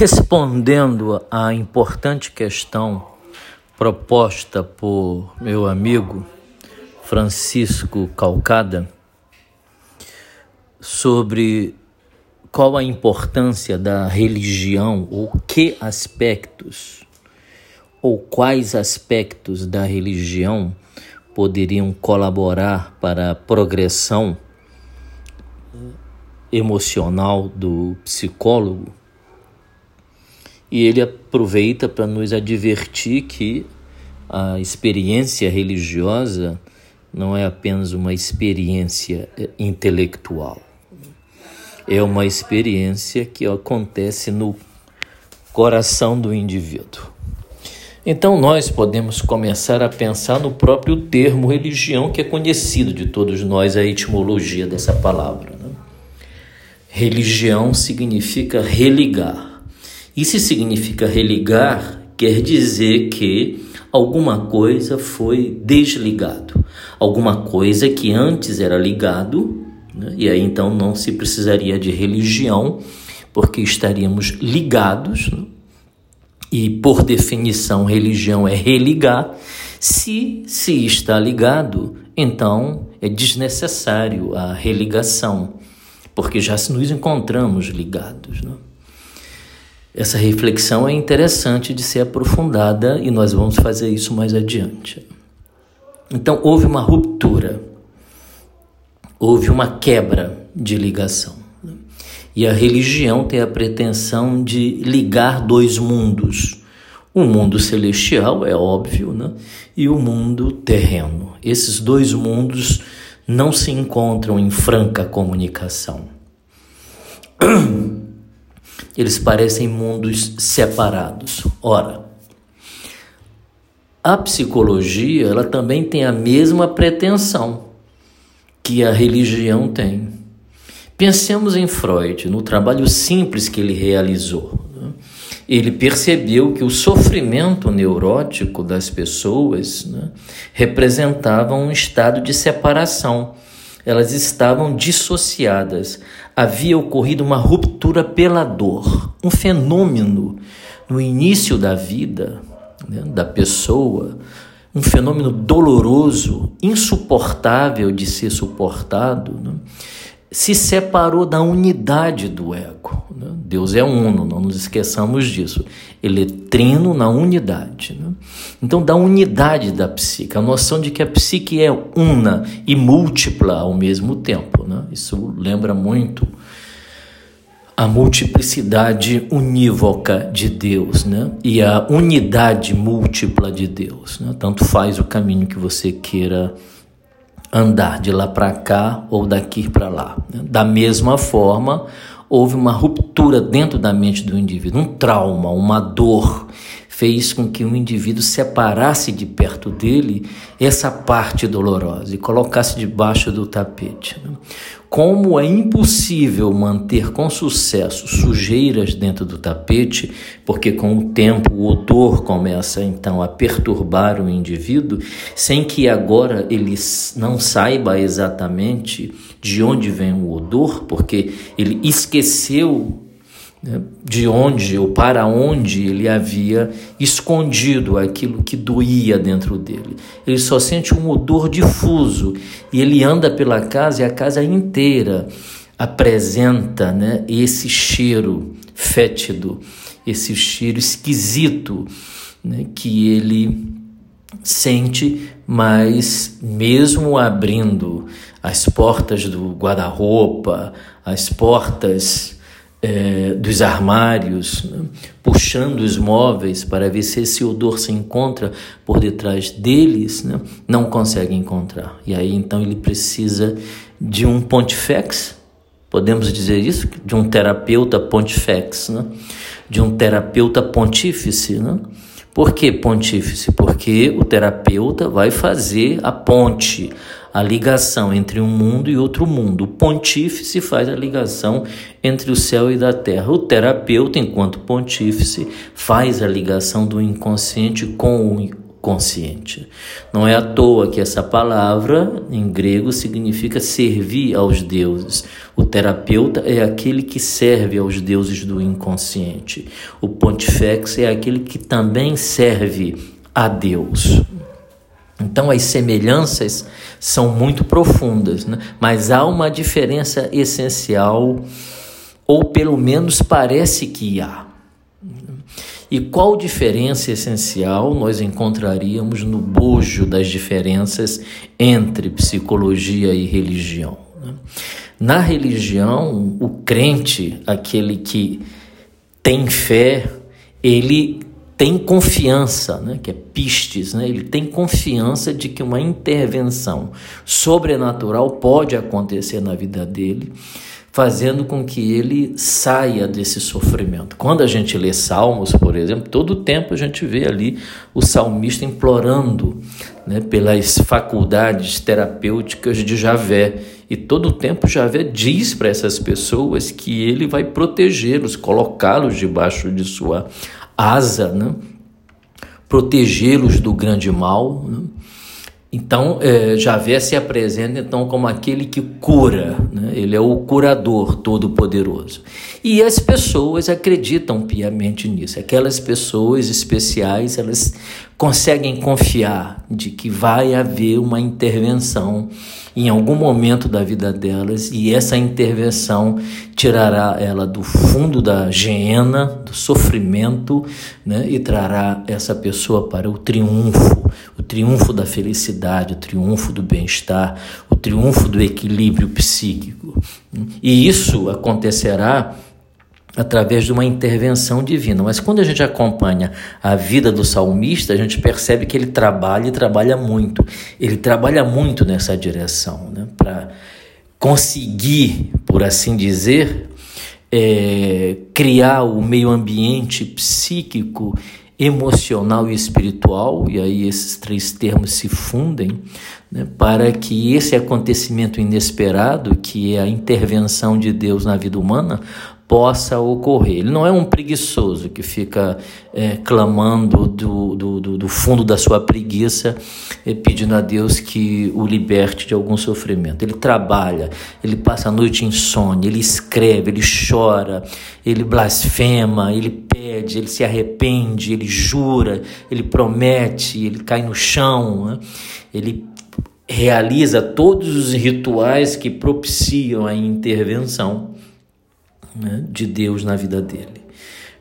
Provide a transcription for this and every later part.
Respondendo à importante questão proposta por meu amigo Francisco Calcada sobre qual a importância da religião ou que aspectos ou quais aspectos da religião poderiam colaborar para a progressão emocional do psicólogo. E ele aproveita para nos advertir que a experiência religiosa não é apenas uma experiência intelectual, é uma experiência que acontece no coração do indivíduo. Então nós podemos começar a pensar no próprio termo religião, que é conhecido de todos nós, a etimologia dessa palavra. Né? Religião significa religar. E se significa religar, quer dizer que alguma coisa foi desligado, alguma coisa que antes era ligado, né? e aí então não se precisaria de religião, porque estaríamos ligados. Né? e por definição religião é religar, se se está ligado, então é desnecessário a religação, porque já nos encontramos ligados. Né? Essa reflexão é interessante de ser aprofundada e nós vamos fazer isso mais adiante. Então houve uma ruptura, houve uma quebra de ligação. E a religião tem a pretensão de ligar dois mundos. O mundo celestial, é óbvio, né? e o mundo terreno. Esses dois mundos não se encontram em franca comunicação. Eles parecem mundos separados. Ora, a psicologia ela também tem a mesma pretensão que a religião tem. Pensemos em Freud, no trabalho simples que ele realizou. Ele percebeu que o sofrimento neurótico das pessoas né, representava um estado de separação. Elas estavam dissociadas. Havia ocorrido uma ruptura pela dor, um fenômeno no início da vida né, da pessoa, um fenômeno doloroso, insuportável de ser suportado. Né? Se separou da unidade do ego. Né? Deus é uno, não nos esqueçamos disso. Ele é trino na unidade. Né? Então, da unidade da psique, a noção de que a psique é una e múltipla ao mesmo tempo. Né? Isso lembra muito a multiplicidade unívoca de Deus né? e a unidade múltipla de Deus. Né? Tanto faz o caminho que você queira andar de lá para cá ou daqui para lá. Da mesma forma, houve uma ruptura dentro da mente do indivíduo, um trauma, uma dor, fez com que o indivíduo separasse de perto dele essa parte dolorosa e colocasse debaixo do tapete. Como é impossível manter com sucesso sujeiras dentro do tapete, porque com o tempo o odor começa então a perturbar o indivíduo, sem que agora ele não saiba exatamente de onde vem o odor, porque ele esqueceu né, de onde ou para onde ele havia escondido aquilo que doía dentro dele. Ele só sente um odor difuso e ele anda pela casa e a casa inteira apresenta né, esse cheiro fétido, esse cheiro esquisito né, que ele sente, mas mesmo abrindo as portas do guarda-roupa, as portas é, dos armários, né? puxando os móveis para ver se esse odor se encontra por detrás deles, né? não consegue encontrar. E aí então ele precisa de um pontifex, podemos dizer isso, de um terapeuta pontifex, né? de um terapeuta pontífice. Né? Por que pontífice? Porque o terapeuta vai fazer a ponte, a ligação entre um mundo e outro mundo. O pontífice faz a ligação entre o céu e da terra. O terapeuta, enquanto pontífice, faz a ligação do inconsciente com o consciente. Não é à toa que essa palavra em grego significa servir aos deuses. O terapeuta é aquele que serve aos deuses do inconsciente. O pontifex é aquele que também serve a Deus. Então as semelhanças são muito profundas, né? mas há uma diferença essencial, ou pelo menos parece que há. E qual diferença essencial nós encontraríamos no bojo das diferenças entre psicologia e religião? Né? Na religião, o crente, aquele que tem fé, ele tem confiança, né, que é pistes, né, ele tem confiança de que uma intervenção sobrenatural pode acontecer na vida dele fazendo com que ele saia desse sofrimento. Quando a gente lê Salmos, por exemplo, todo tempo a gente vê ali o salmista implorando né, pelas faculdades terapêuticas de Javé. E todo o tempo Javé diz para essas pessoas que ele vai protegê-los, colocá-los debaixo de sua asa, né? protegê-los do grande mal. Né? Então, é, Javé se apresenta então como aquele que cura, né? ele é o curador todo-poderoso. E as pessoas acreditam piamente nisso. Aquelas pessoas especiais, elas conseguem confiar de que vai haver uma intervenção em algum momento da vida delas e essa intervenção tirará ela do fundo da geena, do sofrimento, né, e trará essa pessoa para o triunfo, triunfo da felicidade, o triunfo do bem-estar, o triunfo do equilíbrio psíquico. E isso acontecerá através de uma intervenção divina. Mas quando a gente acompanha a vida do salmista, a gente percebe que ele trabalha e trabalha muito. Ele trabalha muito nessa direção, né? para conseguir, por assim dizer, é, criar o meio ambiente psíquico, emocional e espiritual, e aí esses três termos se fundem, né, para que esse acontecimento inesperado, que é a intervenção de Deus na vida humana, possa ocorrer. Ele não é um preguiçoso que fica é, clamando do, do, do, fundo da sua preguiça, é, pedindo a Deus que o liberte de algum sofrimento. Ele trabalha, ele passa a noite insônia, ele escreve, ele chora, ele blasfema, ele pede, ele se arrepende, ele jura, ele promete, ele cai no chão, né? ele realiza todos os rituais que propiciam a intervenção né, de Deus na vida dele.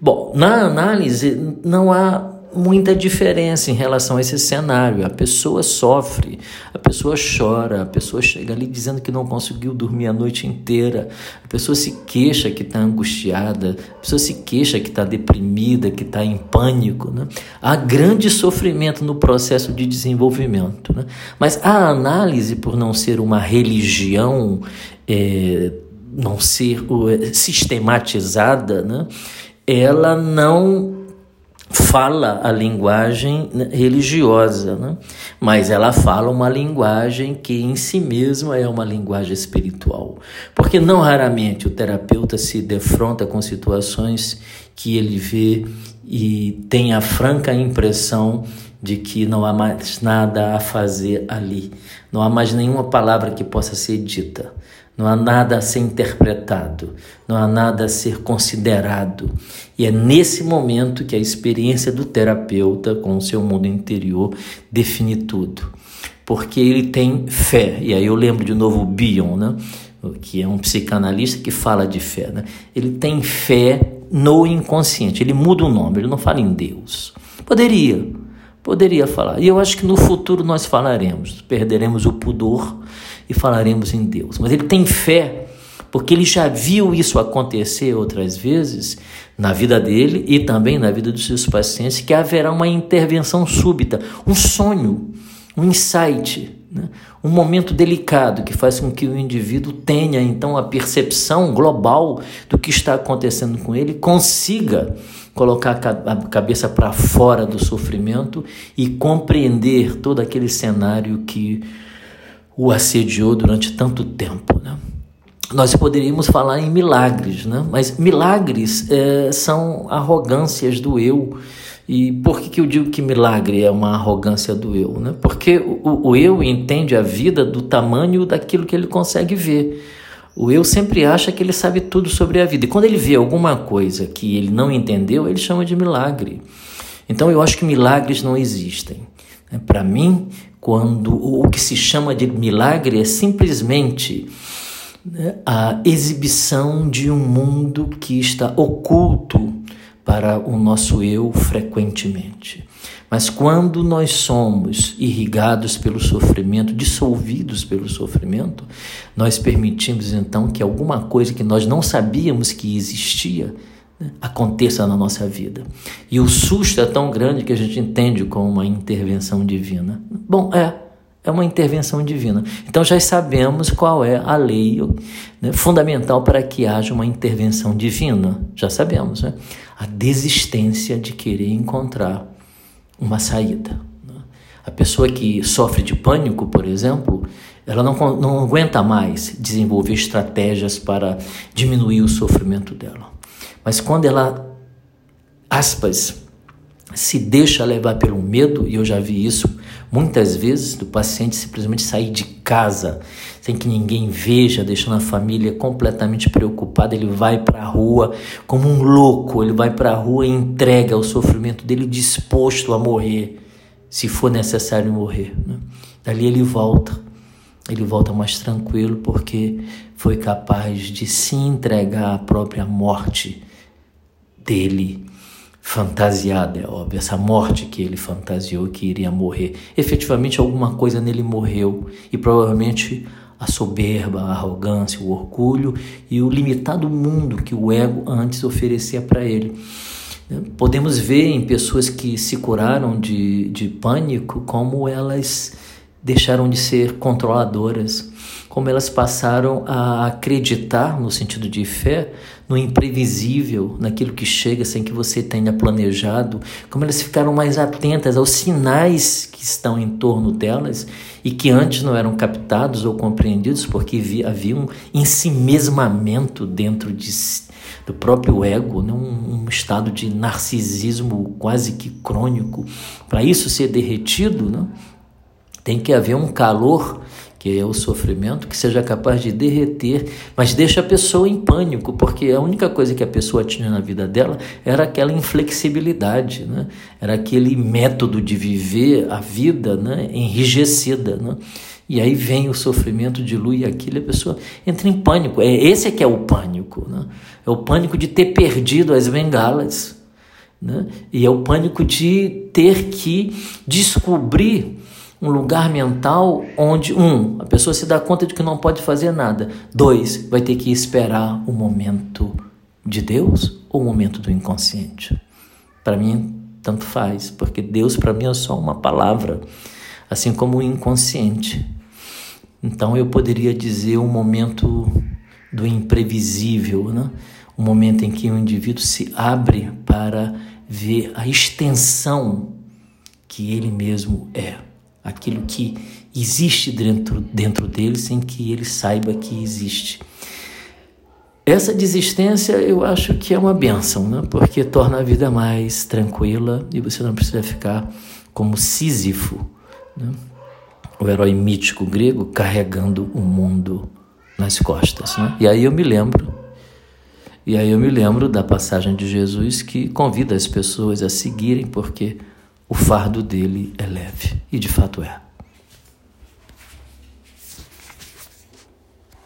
Bom, na análise não há muita diferença em relação a esse cenário. A pessoa sofre, a pessoa chora, a pessoa chega ali dizendo que não conseguiu dormir a noite inteira, a pessoa se queixa que está angustiada, a pessoa se queixa que está deprimida, que está em pânico. Né? Há grande sofrimento no processo de desenvolvimento. Né? Mas a análise, por não ser uma religião, é, não ser sistematizada, né? ela não fala a linguagem religiosa, né? mas ela fala uma linguagem que em si mesma é uma linguagem espiritual. Porque não raramente o terapeuta se defronta com situações que ele vê e tem a franca impressão de que não há mais nada a fazer ali, não há mais nenhuma palavra que possa ser dita. Não há nada a ser interpretado, não há nada a ser considerado. E é nesse momento que a experiência do terapeuta com o seu mundo interior define tudo. Porque ele tem fé. E aí eu lembro de novo o Bion, né? que é um psicanalista que fala de fé. Né? Ele tem fé no inconsciente. Ele muda o nome, ele não fala em Deus. Poderia, poderia falar. E eu acho que no futuro nós falaremos, perderemos o pudor e falaremos em Deus. Mas ele tem fé, porque ele já viu isso acontecer outras vezes na vida dele e também na vida dos seus pacientes, que haverá uma intervenção súbita, um sonho, um insight, né? um momento delicado que faz com que o indivíduo tenha então a percepção global do que está acontecendo com ele, consiga colocar a cabeça para fora do sofrimento e compreender todo aquele cenário que o assediou durante tanto tempo. Né? Nós poderíamos falar em milagres, né? mas milagres é, são arrogâncias do eu E por que, que eu digo que milagre é uma arrogância do eu? Né? Porque o, o eu entende a vida do tamanho daquilo que ele consegue ver. O eu sempre acha que ele sabe tudo sobre a vida. E quando ele vê alguma coisa que ele não entendeu, ele chama de milagre. Então eu acho que milagres não existem. Né? Para mim, quando o que se chama de milagre é simplesmente né, a exibição de um mundo que está oculto para o nosso eu frequentemente. Mas quando nós somos irrigados pelo sofrimento, dissolvidos pelo sofrimento, nós permitimos então que alguma coisa que nós não sabíamos que existia né, aconteça na nossa vida. E o susto é tão grande que a gente entende como uma intervenção divina. Bom, é, é uma intervenção divina. Então já sabemos qual é a lei né, fundamental para que haja uma intervenção divina. Já sabemos, né? A desistência de querer encontrar uma saída. Né? A pessoa que sofre de pânico, por exemplo, ela não, não aguenta mais desenvolver estratégias para diminuir o sofrimento dela. Mas quando ela, aspas, se deixa levar pelo medo, e eu já vi isso Muitas vezes do paciente simplesmente sair de casa sem que ninguém veja, deixando a família completamente preocupada, ele vai para a rua como um louco, ele vai para a rua e entrega o sofrimento dele disposto a morrer, se for necessário morrer. Né? Dali ele volta, ele volta mais tranquilo porque foi capaz de se entregar à própria morte dele fantasiada, é óbvio, essa morte que ele fantasiou que iria morrer. Efetivamente, alguma coisa nele morreu e provavelmente a soberba, a arrogância, o orgulho e o limitado mundo que o ego antes oferecia para ele. Podemos ver em pessoas que se curaram de, de pânico como elas deixaram de ser controladoras, como elas passaram a acreditar, no sentido de fé, no imprevisível, naquilo que chega sem que você tenha planejado, como elas ficaram mais atentas aos sinais que estão em torno delas e que antes não eram captados ou compreendidos porque havia um ensimesmamento dentro de, do próprio ego, né? um, um estado de narcisismo quase que crônico. Para isso ser derretido, né? Tem que haver um calor que é o sofrimento, que seja capaz de derreter, mas deixa a pessoa em pânico, porque a única coisa que a pessoa tinha na vida dela era aquela inflexibilidade, né? era aquele método de viver a vida né? enrijecida. Né? E aí vem o sofrimento, dilui aquilo, e a pessoa entra em pânico. É esse é que é o pânico, né? É o pânico de ter perdido as bengalas, né? E é o pânico de ter que descobrir um lugar mental onde, um, a pessoa se dá conta de que não pode fazer nada. Dois, vai ter que esperar o momento de Deus ou o momento do inconsciente. Para mim, tanto faz, porque Deus para mim é só uma palavra, assim como o inconsciente. Então eu poderia dizer um momento do imprevisível, né? um momento em que o indivíduo se abre para ver a extensão que ele mesmo é aquilo que existe dentro, dentro dele sem que ele saiba que existe. Essa desistência eu acho que é uma benção, né? porque torna a vida mais tranquila e você não precisa ficar como Sísifo, né? o herói mítico grego, carregando o mundo nas costas. Né? E aí eu me lembro, e aí eu me lembro da passagem de Jesus que convida as pessoas a seguirem, porque o fardo dele é leve. E de fato é.